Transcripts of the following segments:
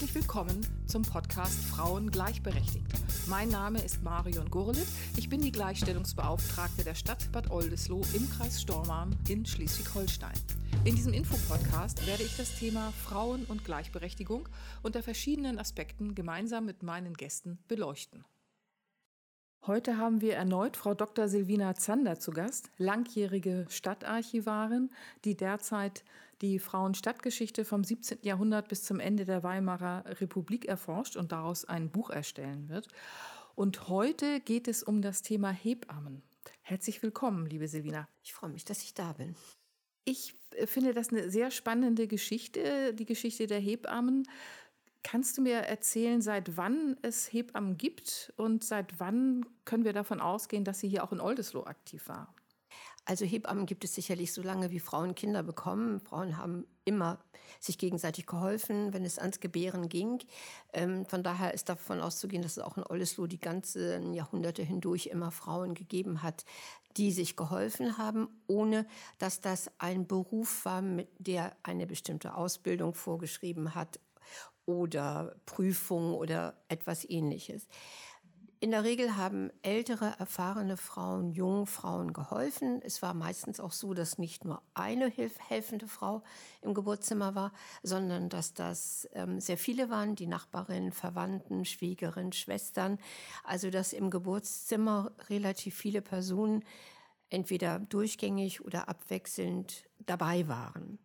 Herzlich willkommen zum Podcast Frauen gleichberechtigt. Mein Name ist Marion Gurlitt. Ich bin die Gleichstellungsbeauftragte der Stadt Bad Oldesloe im Kreis Stormarn in Schleswig-Holstein. In diesem Infopodcast werde ich das Thema Frauen und Gleichberechtigung unter verschiedenen Aspekten gemeinsam mit meinen Gästen beleuchten. Heute haben wir erneut Frau Dr. Silvina Zander zu Gast, langjährige Stadtarchivarin, die derzeit die Frauenstadtgeschichte vom 17. Jahrhundert bis zum Ende der Weimarer Republik erforscht und daraus ein Buch erstellen wird. Und heute geht es um das Thema Hebammen. Herzlich willkommen, liebe Silvina. Ich freue mich, dass ich da bin. Ich finde das eine sehr spannende Geschichte, die Geschichte der Hebammen. Kannst du mir erzählen, seit wann es Hebammen gibt und seit wann können wir davon ausgehen, dass sie hier auch in Oldesloe aktiv war? Also Hebammen gibt es sicherlich so lange, wie Frauen Kinder bekommen. Frauen haben immer sich gegenseitig geholfen, wenn es ans Gebären ging. Ähm, von daher ist davon auszugehen, dass es auch in Oldesloe die ganzen Jahrhunderte hindurch immer Frauen gegeben hat, die sich geholfen haben, ohne dass das ein Beruf war, mit der eine bestimmte Ausbildung vorgeschrieben hat oder Prüfung oder etwas ähnliches. In der Regel haben ältere, erfahrene Frauen jungen Frauen geholfen. Es war meistens auch so, dass nicht nur eine helfende Frau im Geburtszimmer war, sondern dass das ähm, sehr viele waren, die Nachbarinnen, Verwandten, Schwägerinnen, Schwestern. Also dass im Geburtszimmer relativ viele Personen entweder durchgängig oder abwechselnd dabei waren.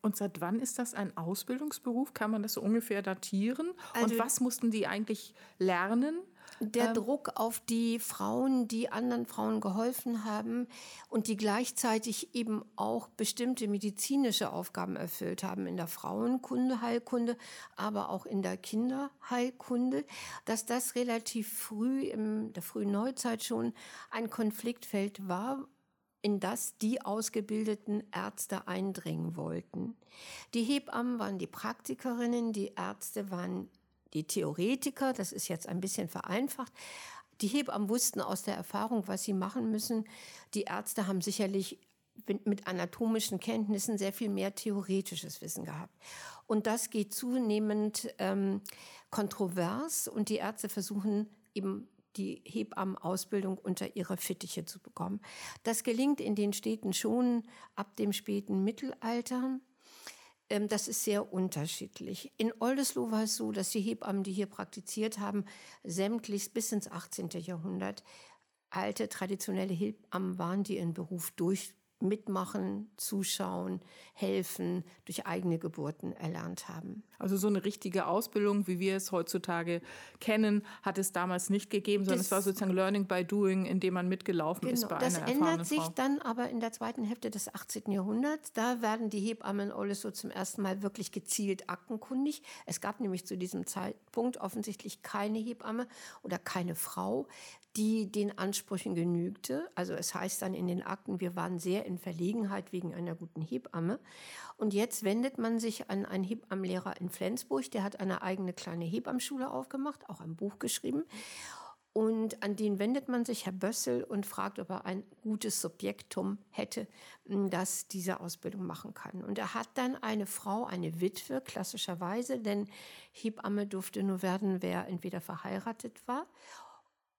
Und seit wann ist das ein Ausbildungsberuf? Kann man das so ungefähr datieren? Also und was mussten die eigentlich lernen? Der ähm, Druck auf die Frauen, die anderen Frauen geholfen haben und die gleichzeitig eben auch bestimmte medizinische Aufgaben erfüllt haben in der Frauenkunde, Heilkunde, aber auch in der Kinderheilkunde, dass das relativ früh in der frühen Neuzeit schon ein Konfliktfeld war, in das die ausgebildeten Ärzte eindringen wollten. Die Hebammen waren die Praktikerinnen, die Ärzte waren die Theoretiker, das ist jetzt ein bisschen vereinfacht. Die Hebammen wussten aus der Erfahrung, was sie machen müssen. Die Ärzte haben sicherlich mit anatomischen Kenntnissen sehr viel mehr theoretisches Wissen gehabt. Und das geht zunehmend ähm, kontrovers und die Ärzte versuchen eben die Hebammenausbildung unter ihre Fittiche zu bekommen. Das gelingt in den Städten schon ab dem späten Mittelalter. Ähm, das ist sehr unterschiedlich. In Oldesloe war es so, dass die Hebammen, die hier praktiziert haben, sämtlich bis ins 18. Jahrhundert alte traditionelle Hebammen waren, die ihren Beruf durch mitmachen, zuschauen, helfen, durch eigene Geburten erlernt haben. Also so eine richtige Ausbildung, wie wir es heutzutage kennen, hat es damals nicht gegeben, sondern das, es war sozusagen Learning by Doing, indem man mitgelaufen genau, ist bei das einer Das ändert sich Frau. dann aber in der zweiten Hälfte des 18. Jahrhunderts. Da werden die Hebammen alles so zum ersten Mal wirklich gezielt aktenkundig. Es gab nämlich zu diesem Zeitpunkt offensichtlich keine Hebamme oder keine Frau, die den Ansprüchen genügte. Also es heißt dann in den Akten, wir waren sehr in Verlegenheit wegen einer guten Hebamme. Und jetzt wendet man sich an einen Hebammenlehrer in Flensburg, der hat eine eigene kleine Hebammschule aufgemacht, auch ein Buch geschrieben. Und an den wendet man sich, Herr Bössel, und fragt, ob er ein gutes Subjektum hätte, das diese Ausbildung machen kann. Und er hat dann eine Frau, eine Witwe, klassischerweise, denn Hebamme durfte nur werden, wer entweder verheiratet war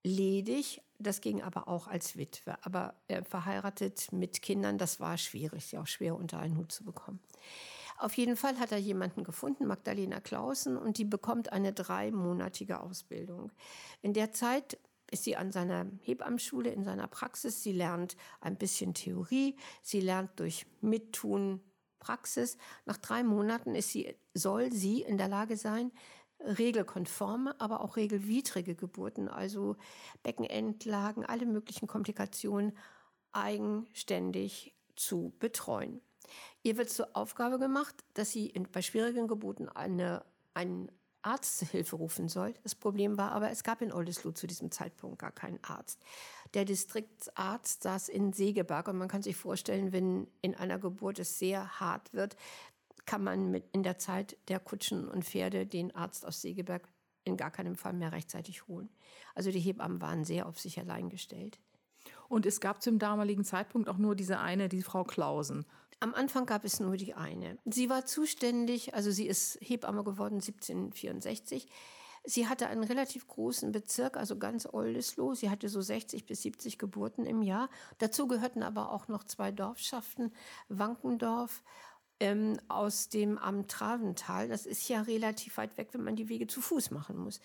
ledig, das ging aber auch als Witwe. Aber äh, verheiratet mit Kindern, das war schwierig, sie auch schwer unter einen Hut zu bekommen. Auf jeden Fall hat er jemanden gefunden, Magdalena Clausen, und die bekommt eine dreimonatige Ausbildung. In der Zeit ist sie an seiner Hebammenschule, in seiner Praxis. Sie lernt ein bisschen Theorie, sie lernt durch Mittun Praxis. Nach drei Monaten ist sie, soll sie in der Lage sein, regelkonforme, aber auch regelwidrige Geburten, also Beckenendlagen, alle möglichen Komplikationen eigenständig zu betreuen. Ihr wird zur Aufgabe gemacht, dass sie in, bei schwierigen Geburten eine, einen Arzt zur Hilfe rufen soll. Das Problem war aber, es gab in Oldesloe zu diesem Zeitpunkt gar keinen Arzt. Der Distriktsarzt saß in Segeberg und man kann sich vorstellen, wenn in einer Geburt es sehr hart wird, kann man mit in der Zeit der Kutschen und Pferde den Arzt aus Segeberg in gar keinem Fall mehr rechtzeitig holen. Also die Hebammen waren sehr auf sich allein gestellt. Und es gab zum damaligen Zeitpunkt auch nur diese eine, die Frau Klausen. Am Anfang gab es nur die eine. Sie war zuständig, also sie ist Hebamme geworden 1764. Sie hatte einen relativ großen Bezirk, also ganz Oldesloe. Sie hatte so 60 bis 70 Geburten im Jahr. Dazu gehörten aber auch noch zwei Dorfschaften, Wankendorf ähm, aus dem Amt Travental. Das ist ja relativ weit weg, wenn man die Wege zu Fuß machen muss.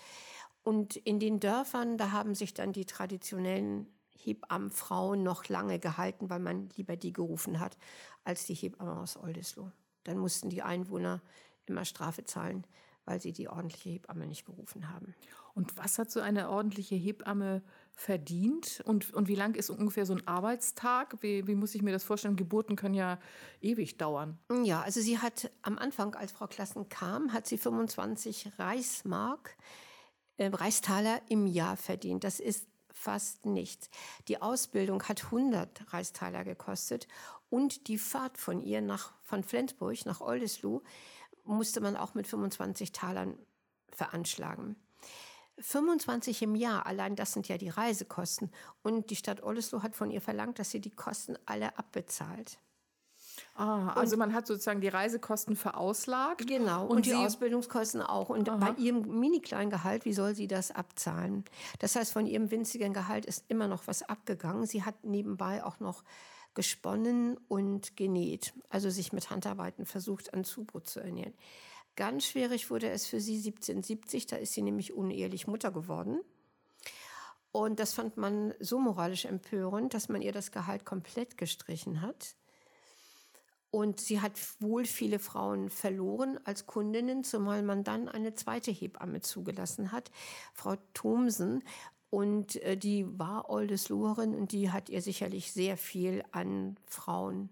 Und in den Dörfern, da haben sich dann die traditionellen Hebammenfrauen noch lange gehalten, weil man lieber die gerufen hat als die Hebamme aus Oldesloe. Dann mussten die Einwohner immer Strafe zahlen, weil sie die ordentliche Hebamme nicht gerufen haben. Und was hat so eine ordentliche Hebamme verdient? Und, und wie lang ist ungefähr so ein Arbeitstag? Wie, wie muss ich mir das vorstellen? Geburten können ja ewig dauern. Ja, also sie hat am Anfang, als Frau Klassen kam, hat sie 25 Reichsmark, äh, Reichstaler im Jahr verdient. Das ist fast nichts. Die Ausbildung hat 100 Reichstaler gekostet und die Fahrt von ihr nach, von Flensburg nach Oldesloe musste man auch mit 25 Talern veranschlagen. 25 im Jahr, allein das sind ja die Reisekosten. Und die Stadt Oldesloe hat von ihr verlangt, dass sie die Kosten alle abbezahlt. Ah, also und, man hat sozusagen die Reisekosten verauslagt. Genau, und, und die Ausbildungskosten auch. Und aha. bei ihrem mini-kleinen Gehalt, wie soll sie das abzahlen? Das heißt, von ihrem winzigen Gehalt ist immer noch was abgegangen. Sie hat nebenbei auch noch gesponnen und genäht, also sich mit Handarbeiten versucht, an Zubrot zu ernähren. Ganz schwierig wurde es für sie 1770, da ist sie nämlich unehelich Mutter geworden. Und das fand man so moralisch empörend, dass man ihr das Gehalt komplett gestrichen hat. Und sie hat wohl viele Frauen verloren als Kundinnen, zumal man dann eine zweite Hebamme zugelassen hat, Frau Thomsen. Und äh, die war Oldesloerin und die hat ihr sicherlich sehr viel an Frauen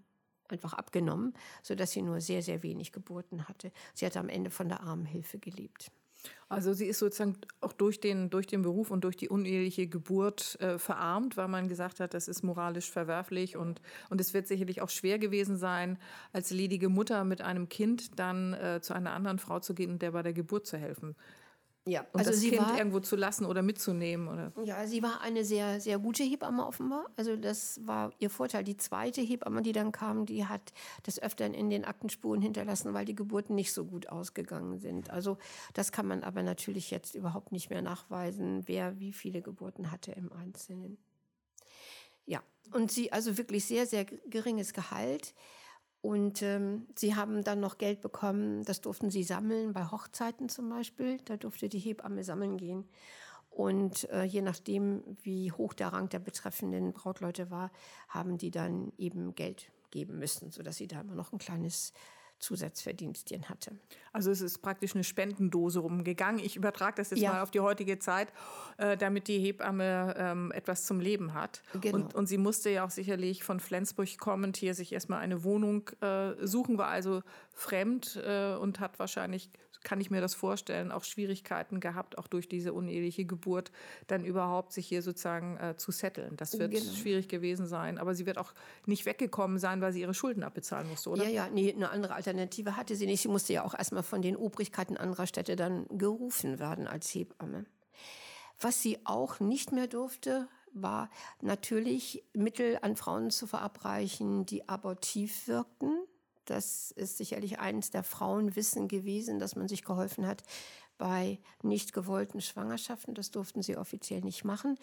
einfach abgenommen, sodass sie nur sehr, sehr wenig Geburten hatte. Sie hat am Ende von der Armenhilfe gelebt. Also sie ist sozusagen auch durch den, durch den Beruf und durch die uneheliche Geburt äh, verarmt, weil man gesagt hat, das ist moralisch verwerflich und, und es wird sicherlich auch schwer gewesen sein, als ledige Mutter mit einem Kind dann äh, zu einer anderen Frau zu gehen und der bei der Geburt zu helfen. Ja, und also das sie Kind war, irgendwo zu lassen oder mitzunehmen, oder? Ja, sie war eine sehr, sehr gute Hebamme offenbar. Also das war ihr Vorteil. Die zweite Hebamme, die dann kam, die hat das öfter in den Aktenspuren hinterlassen, weil die Geburten nicht so gut ausgegangen sind. Also das kann man aber natürlich jetzt überhaupt nicht mehr nachweisen, wer wie viele Geburten hatte im Einzelnen. Ja, und sie also wirklich sehr, sehr geringes Gehalt. Und ähm, sie haben dann noch Geld bekommen, das durften sie sammeln, bei Hochzeiten zum Beispiel. Da durfte die Hebamme sammeln gehen. Und äh, je nachdem, wie hoch der Rang der betreffenden Brautleute war, haben die dann eben Geld geben müssen, sodass sie da immer noch ein kleines Zusatzverdienstchen hatte. Also es ist praktisch eine Spendendose rumgegangen. Ich übertrage das jetzt ja. mal auf die heutige Zeit, äh, damit die Hebamme ähm, etwas zum Leben hat. Genau. Und, und, sie musste ja auch sicherlich von Flensburg kommend hier sich erstmal eine Wohnung äh, suchen, war also fremd äh, und hat wahrscheinlich kann ich mir das vorstellen, auch Schwierigkeiten gehabt, auch durch diese uneheliche Geburt, dann überhaupt sich hier sozusagen äh, zu setteln. Das wird genau. schwierig gewesen sein. Aber sie wird auch nicht weggekommen sein, weil sie ihre Schulden abbezahlen musste, oder? Ja, ja, nee, eine andere Alternative hatte sie nicht. Sie musste ja auch erstmal von den Obrigkeiten anderer Städte dann gerufen werden als Hebamme. Was sie auch nicht mehr durfte, war natürlich Mittel an Frauen zu verabreichen, die abortiv wirkten. Das ist sicherlich eines der Frauenwissen gewesen, dass man sich geholfen hat bei nicht gewollten Schwangerschaften. Das durften sie offiziell nicht machen.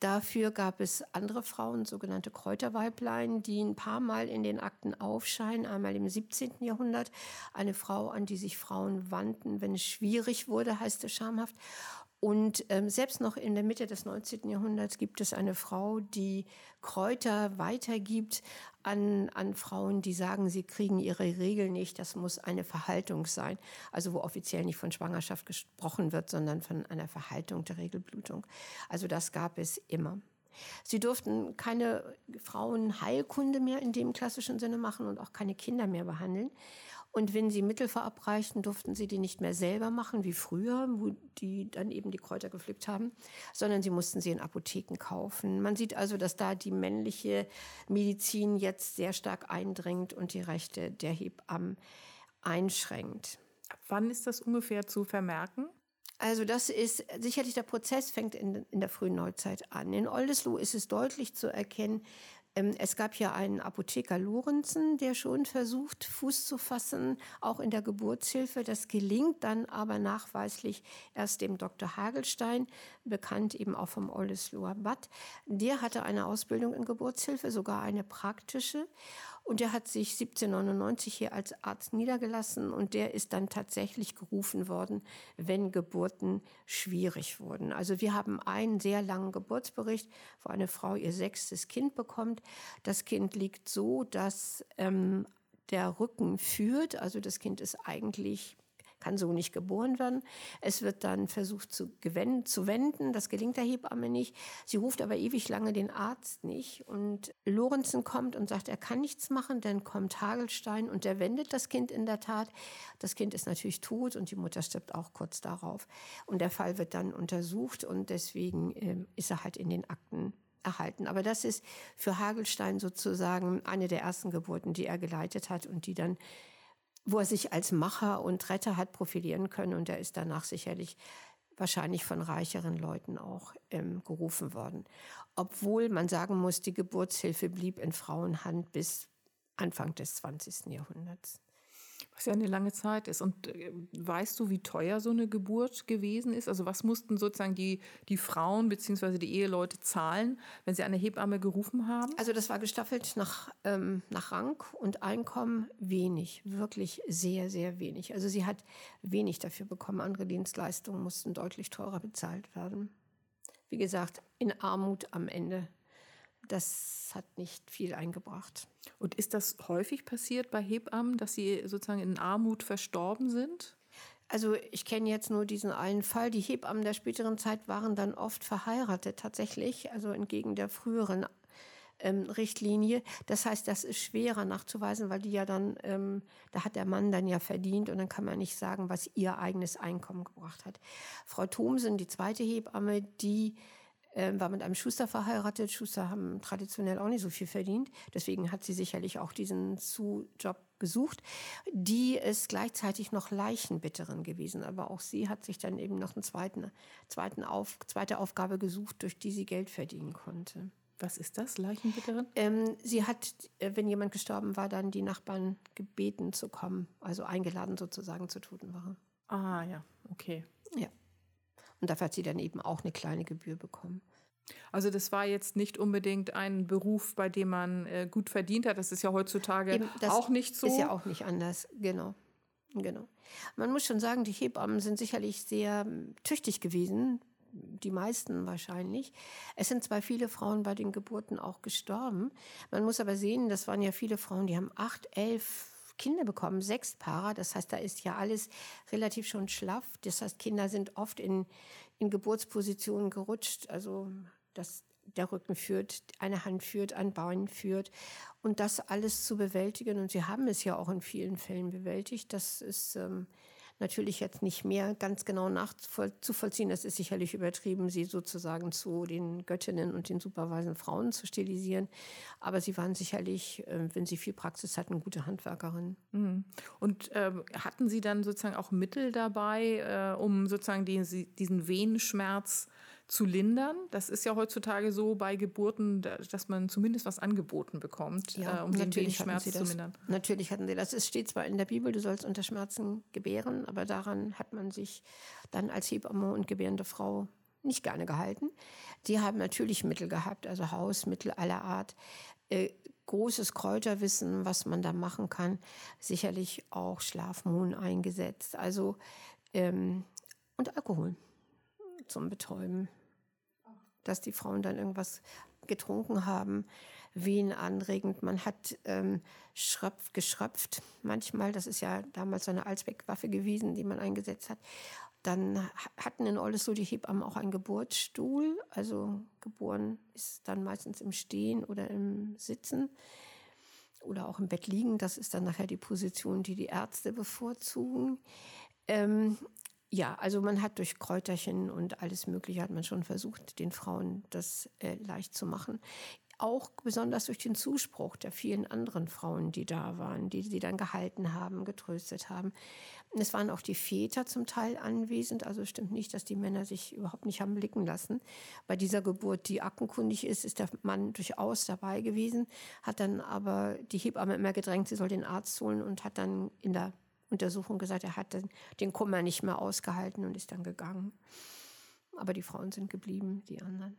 Dafür gab es andere Frauen, sogenannte Kräuterweiblein, die ein paar Mal in den Akten aufscheinen. Einmal im 17. Jahrhundert eine Frau, an die sich Frauen wandten, wenn es schwierig wurde, heißt es schamhaft. Und ähm, selbst noch in der Mitte des 19. Jahrhunderts gibt es eine Frau, die Kräuter weitergibt an, an Frauen, die sagen, sie kriegen ihre Regel nicht. Das muss eine Verhaltung sein. Also wo offiziell nicht von Schwangerschaft gesprochen wird, sondern von einer Verhaltung der Regelblutung. Also das gab es immer. Sie durften keine Frauenheilkunde mehr in dem klassischen Sinne machen und auch keine Kinder mehr behandeln. Und wenn sie Mittel verabreichten, durften sie die nicht mehr selber machen, wie früher, wo die dann eben die Kräuter gepflückt haben, sondern sie mussten sie in Apotheken kaufen. Man sieht also, dass da die männliche Medizin jetzt sehr stark eindringt und die Rechte der Hebammen einschränkt. Ab wann ist das ungefähr zu vermerken? Also das ist sicherlich der Prozess fängt in, in der frühen Neuzeit an. In Oldesloe ist es deutlich zu erkennen, es gab ja einen Apotheker Lorenzen, der schon versucht, Fuß zu fassen, auch in der Geburtshilfe. Das gelingt dann aber nachweislich erst dem Dr. Hagelstein, bekannt eben auch vom Oldesloher Bad. Der hatte eine Ausbildung in Geburtshilfe, sogar eine praktische. Und der hat sich 1799 hier als Arzt niedergelassen und der ist dann tatsächlich gerufen worden, wenn Geburten schwierig wurden. Also wir haben einen sehr langen Geburtsbericht, wo eine Frau ihr sechstes Kind bekommt. Das Kind liegt so, dass ähm, der Rücken führt. Also das Kind ist eigentlich kann so nicht geboren werden. Es wird dann versucht zu, gewenden, zu wenden. Das gelingt der Hebamme nicht. Sie ruft aber ewig lange den Arzt nicht. Und Lorenzen kommt und sagt, er kann nichts machen. Dann kommt Hagelstein und der wendet das Kind in der Tat. Das Kind ist natürlich tot und die Mutter stirbt auch kurz darauf. Und der Fall wird dann untersucht und deswegen äh, ist er halt in den Akten erhalten. Aber das ist für Hagelstein sozusagen eine der ersten Geburten, die er geleitet hat und die dann wo er sich als Macher und Retter hat profilieren können. Und er ist danach sicherlich wahrscheinlich von reicheren Leuten auch ähm, gerufen worden. Obwohl man sagen muss, die Geburtshilfe blieb in Frauenhand bis Anfang des 20. Jahrhunderts. Was ja eine lange Zeit ist. Und äh, weißt du, wie teuer so eine Geburt gewesen ist? Also was mussten sozusagen die, die Frauen bzw. die Eheleute zahlen, wenn sie eine Hebamme gerufen haben? Also das war gestaffelt nach, ähm, nach Rang und Einkommen wenig, wirklich sehr, sehr wenig. Also sie hat wenig dafür bekommen. Andere Dienstleistungen mussten deutlich teurer bezahlt werden. Wie gesagt, in Armut am Ende das hat nicht viel eingebracht. Und ist das häufig passiert bei Hebammen, dass sie sozusagen in Armut verstorben sind? Also ich kenne jetzt nur diesen einen Fall. Die Hebammen der späteren Zeit waren dann oft verheiratet tatsächlich, also entgegen der früheren ähm, Richtlinie. Das heißt, das ist schwerer nachzuweisen, weil die ja dann, ähm, da hat der Mann dann ja verdient und dann kann man nicht sagen, was ihr eigenes Einkommen gebracht hat. Frau Thomsen, die zweite Hebamme, die äh, war mit einem Schuster verheiratet. Schuster haben traditionell auch nicht so viel verdient. Deswegen hat sie sicherlich auch diesen Zu-Job gesucht. Die ist gleichzeitig noch Leichenbitterin gewesen. Aber auch sie hat sich dann eben noch eine zweiten, zweiten Auf, zweite Aufgabe gesucht, durch die sie Geld verdienen konnte. Was ist das, Leichenbitterin? Ähm, sie hat, äh, wenn jemand gestorben war, dann die Nachbarn gebeten zu kommen, also eingeladen sozusagen zur Totenwache. Ah ja, okay. Ja. Und dafür hat sie dann eben auch eine kleine Gebühr bekommen. Also das war jetzt nicht unbedingt ein Beruf, bei dem man äh, gut verdient hat. Das ist ja heutzutage eben, auch nicht so. Ist ja auch nicht anders, genau. Genau. Man muss schon sagen, die Hebammen sind sicherlich sehr hm, tüchtig gewesen, die meisten wahrscheinlich. Es sind zwar viele Frauen bei den Geburten auch gestorben. Man muss aber sehen, das waren ja viele Frauen, die haben acht, elf Kinder bekommen, sechs Paare. Das heißt, da ist ja alles relativ schon schlaff. Das heißt, Kinder sind oft in, in Geburtspositionen gerutscht. Also, dass der Rücken führt, eine Hand führt, ein Bein führt. Und das alles zu bewältigen. Und sie haben es ja auch in vielen Fällen bewältigt. Das ist ähm, natürlich jetzt nicht mehr ganz genau nachzuvollziehen. Das ist sicherlich übertrieben, sie sozusagen zu den Göttinnen und den superweisen Frauen zu stilisieren. Aber sie waren sicherlich, äh, wenn sie viel Praxis hatten, gute Handwerkerinnen. Mhm. Und ähm, hatten Sie dann sozusagen auch Mittel dabei, äh, um sozusagen die, diesen Venenschmerz zu lindern. Das ist ja heutzutage so bei Geburten, dass man zumindest was angeboten bekommt, ja, äh, um den Schmerz zu mindern. Natürlich hatten sie das. Es steht zwar in der Bibel, du sollst unter Schmerzen gebären, aber daran hat man sich dann als Hebamme und gebärende Frau nicht gerne gehalten. Die haben natürlich Mittel gehabt, also Hausmittel aller Art. Äh, großes Kräuterwissen, was man da machen kann. Sicherlich auch Schlafmohn eingesetzt. Also ähm, und Alkohol zum Betäuben dass die Frauen dann irgendwas getrunken haben, Wehen anregend. Man hat ähm, Schröpf, geschröpft manchmal. Das ist ja damals so eine Allzweckwaffe gewesen, die man eingesetzt hat. Dann hatten in Oldesloe die Hebammen auch einen Geburtsstuhl. Also geboren ist dann meistens im Stehen oder im Sitzen oder auch im Bett liegen. Das ist dann nachher die Position, die die Ärzte bevorzugen. Ähm, ja, also man hat durch Kräuterchen und alles Mögliche hat man schon versucht, den Frauen das äh, leicht zu machen. auch besonders durch den Zuspruch der vielen anderen Frauen, die da waren, die sie dann gehalten haben, getröstet haben. Es waren auch die Väter zum Teil anwesend, also stimmt nicht, dass die Männer sich überhaupt nicht haben blicken lassen. Bei dieser Geburt, die aktenkundig ist, ist der Mann durchaus dabei gewesen, hat dann aber die Hebamme immer gedrängt, sie soll den Arzt holen und hat dann in der Untersuchung gesagt, er hat den Kummer nicht mehr ausgehalten und ist dann gegangen. Aber die Frauen sind geblieben, die anderen.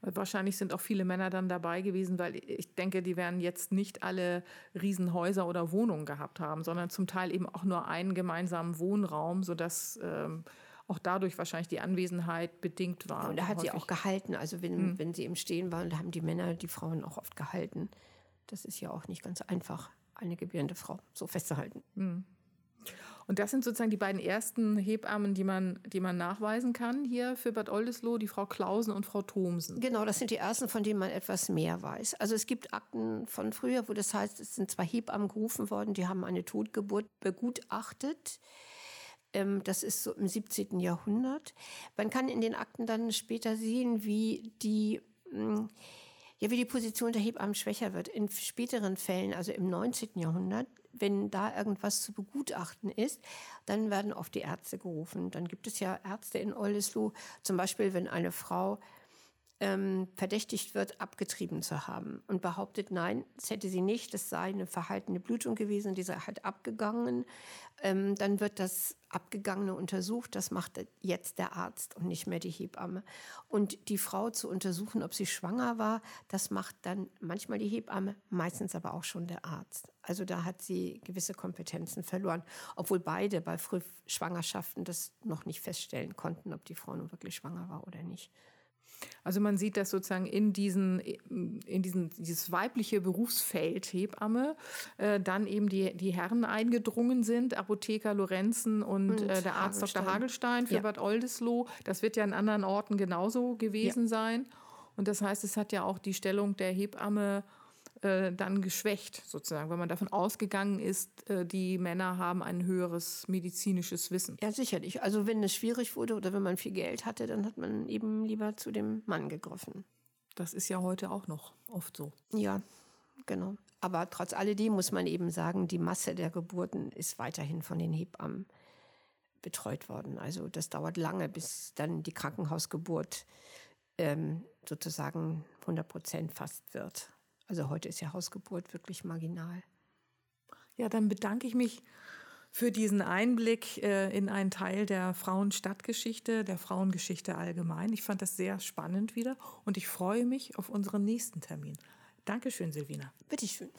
Wahrscheinlich sind auch viele Männer dann dabei gewesen, weil ich denke, die werden jetzt nicht alle Riesenhäuser oder Wohnungen gehabt haben, sondern zum Teil eben auch nur einen gemeinsamen Wohnraum, sodass ähm, auch dadurch wahrscheinlich die Anwesenheit bedingt war. und er hat sie auch gehalten. Also wenn, hm. wenn sie im Stehen waren, da haben die Männer die Frauen auch oft gehalten. Das ist ja auch nicht ganz einfach, eine gebärende Frau so festzuhalten. Hm. Und das sind sozusagen die beiden ersten Hebammen, die man, die man nachweisen kann hier für Bad Oldesloe, die Frau Klausen und Frau Thomsen. Genau, das sind die ersten, von denen man etwas mehr weiß. Also es gibt Akten von früher, wo das heißt, es sind zwei Hebammen gerufen worden, die haben eine Totgeburt begutachtet. Ähm, das ist so im 17. Jahrhundert. Man kann in den Akten dann später sehen, wie die hm, ja, wie die Position der Hebammen schwächer wird. In späteren Fällen, also im 19. Jahrhundert, wenn da irgendwas zu begutachten ist, dann werden oft die Ärzte gerufen. Dann gibt es ja Ärzte in Oldesloe, zum Beispiel, wenn eine Frau ähm, verdächtigt wird, abgetrieben zu haben und behauptet, nein, das hätte sie nicht, das sei eine verhaltene Blutung gewesen, die sei halt abgegangen. Ähm, dann wird das Abgegangene untersucht, das macht jetzt der Arzt und nicht mehr die Hebamme. Und die Frau zu untersuchen, ob sie schwanger war, das macht dann manchmal die Hebamme, meistens aber auch schon der Arzt. Also da hat sie gewisse Kompetenzen verloren, obwohl beide bei Frühschwangerschaften das noch nicht feststellen konnten, ob die Frau nun wirklich schwanger war oder nicht. Also man sieht das sozusagen in diesen, in diesen, dieses weibliche Berufsfeld Hebamme, äh, dann eben die, die Herren eingedrungen sind, Apotheker Lorenzen und, und äh, der Arzt Hagelstein. Dr. Hagelstein für ja. Bad Oldesloe. Das wird ja in anderen Orten genauso gewesen ja. sein. Und das heißt, es hat ja auch die Stellung der Hebamme äh, dann geschwächt, sozusagen, wenn man davon ausgegangen ist, äh, die Männer haben ein höheres medizinisches Wissen. Ja, sicherlich. Also wenn es schwierig wurde oder wenn man viel Geld hatte, dann hat man eben lieber zu dem Mann gegriffen. Das ist ja heute auch noch oft so. Ja, genau. Aber trotz alledem muss man eben sagen, die Masse der Geburten ist weiterhin von den Hebammen betreut worden. Also das dauert lange, bis dann die Krankenhausgeburt ähm, sozusagen 100 Prozent fast wird. Also heute ist ja Hausgeburt wirklich marginal. Ja, dann bedanke ich mich für diesen Einblick äh, in einen Teil der Frauenstadtgeschichte, der Frauengeschichte allgemein. Ich fand das sehr spannend wieder und ich freue mich auf unseren nächsten Termin. Dankeschön, Silvina. Bitteschön.